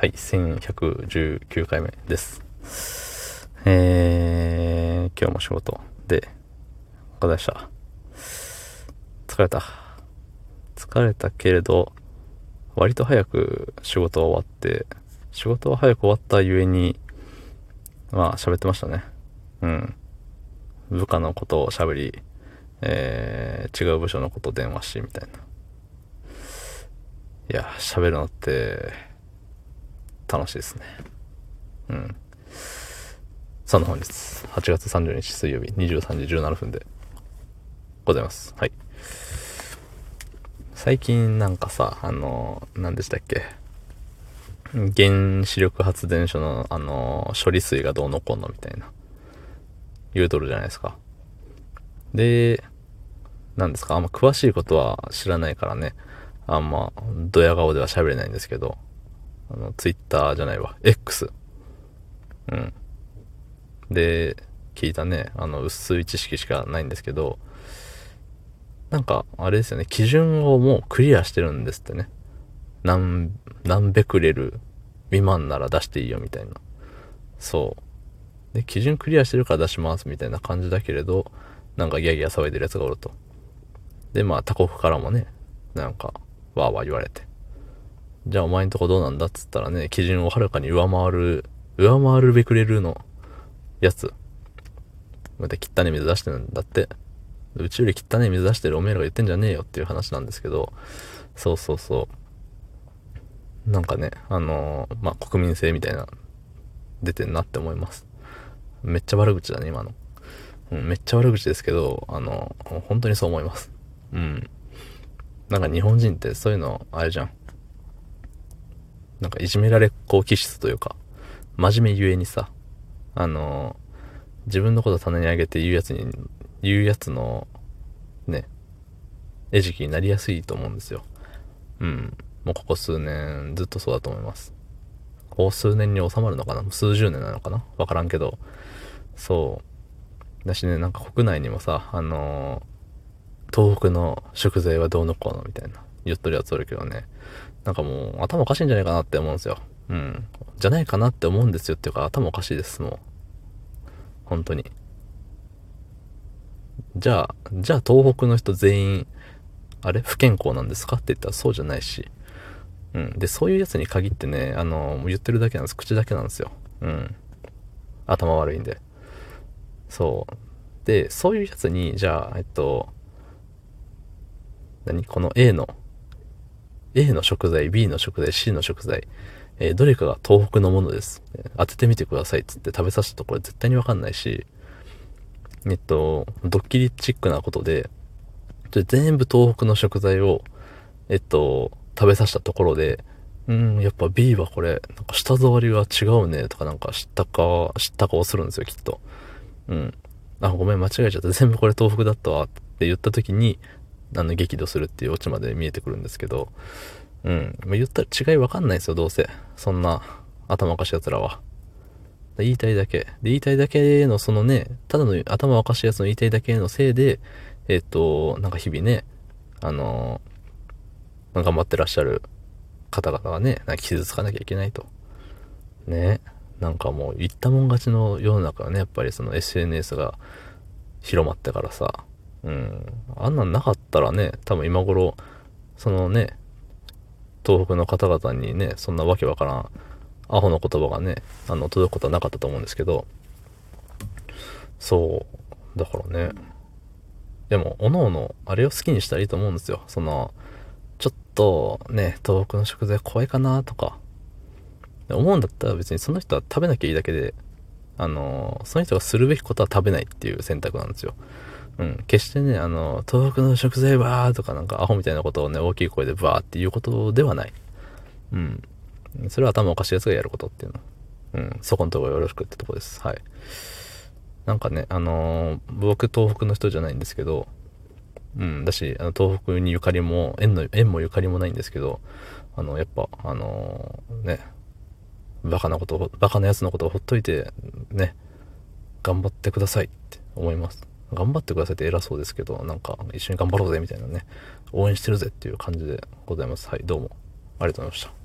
はい、1119回目です。えー、今日も仕事で、ございした。疲れた。疲れたけれど、割と早く仕事は終わって、仕事は早く終わったゆえに、まあ喋ってましたね。うん。部下のことを喋り、えー、違う部署のこと電話し、みたいな。いや、喋るのって、楽しいですね。うん。そんな本日、8月30日水曜日23時17分でございます。はい。最近なんかさ、あの、何でしたっけ？原子力発電所の、あの、処理水がどうのこうのみたいな、言うとるじゃないですか。で、何ですか？あんま詳しいことは知らないからね、あんま、ドヤ顔では喋れないんですけど、あの、ツイッターじゃないわ。X。うん。で、聞いたね、あの、薄い知識しかないんですけど、なんか、あれですよね、基準をもうクリアしてるんですってね。何、何ベクレル未満なら出していいよみたいな。そう。で、基準クリアしてるから出しますみたいな感じだけれど、なんかギャギャ騒いでるやつがおると。で、まあ他国からもね、なんか、わーわー言われて。じゃあお前んとこどうなんだっつったらね、基準をはるかに上回る、上回るべくれるのやつ。また汚ね水出してるんだって。宇宙より汚ね水出してるおめえらが言ってんじゃねえよっていう話なんですけど、そうそうそう。なんかね、あのー、まあ、国民性みたいな、出てんなって思います。めっちゃ悪口だね、今の。うん、めっちゃ悪口ですけど、あの、本当にそう思います。うん。なんか日本人ってそういうの、あれじゃん。なんかいじめられっ子気質というか、真面目ゆえにさ、あの自分のこと棚に上げて言うやつに、言うやつの、ね、餌食になりやすいと思うんですよ。うん。もうここ数年ずっとそうだと思います。ここ数年に収まるのかな？数十年なのかな？わからんけど。そう。だしね、なんか国内にもさ、あの、東北の食材はどうのこうのみたいな言っとるやつおるけどね。なんかもう頭おかしいんじゃないかなって思うんですよ。うん。じゃないかなって思うんですよっていうか頭おかしいです、もう。本当に。じゃあ、じゃあ東北の人全員、あれ？不健康なんですか？って言ったらそうじゃないし。うん。で、そういうやつに限ってね、あの、言ってるだけなんです。口だけなんですよ。うん。頭悪いんで。そう。で、そういうやつに、じゃあ、えっと、何？この A の A の食材、B の食材、C の食材、えー、どれかが東北のものです。当ててみてくださいっつって食べさせたとこれ絶対にわかんないし、えっと、ドッキリチックなことで、全部東北の食材を、えっと、食べさせたところで、うん、やっぱ B はこれ、なんか舌触りが違うねとかなんか知ったか、知った顔するんですよ、きっと。うん。あ、ごめん、間違えちゃった。全部これ東北だったわって言った時に、あの、激怒するっていうオチまで見えてくるんですけど、うん。まあ、言ったら違いわかんないですよ、どうせ。そんな、頭おかしい奴らは。言いたいだけ。で、言いたいだけのそのね、ただの頭おかしい奴の言いたいだけのせいで、えっ、と、なんか日々ね、あのー、頑張ってらっしゃる方々はね、なんか傷つかなきゃいけないと。ね。なんかもう言ったもん勝ちの世の中はね、やっぱりその SNS が広まってからさ、うん。あんなんなかったらね、多分今頃、そのね、東北の方々にね、そんなわけわからん、アホの言葉がね、あの、届くことはなかったと思うんですけど、そう、だからね、でも、おのおの、あれを好きにしたらいいと思うんですよ。その、ちょっとね、東北の食材怖いかなとか、思うんだったら別にその人は食べなきゃいいだけで、あの、その人がするべきことは食べないっていう選択なんですよ。うん。決してね、あの、東北の食材バーとかなんかアホみたいなことをね、大きい声でバーっていうことではない。うん。それは頭おかしいやつがやることっていうの。うん。そこのところよろしくってとこです。はい。なんかね、あのー、僕東北の人じゃないんですけど、うん、だし、あの東北にゆかりも、縁の、縁もゆかりもないんですけど、あの、やっぱ、あのー、ね、バカなこと、バカなやつのことをほっといて、ね、頑張ってくださいって思います。頑張ってくださいって偉そうですけど、なんか一緒に頑張ろうぜみたいなね、応援してるぜっていう感じでございます。はい、どうもありがとうございました。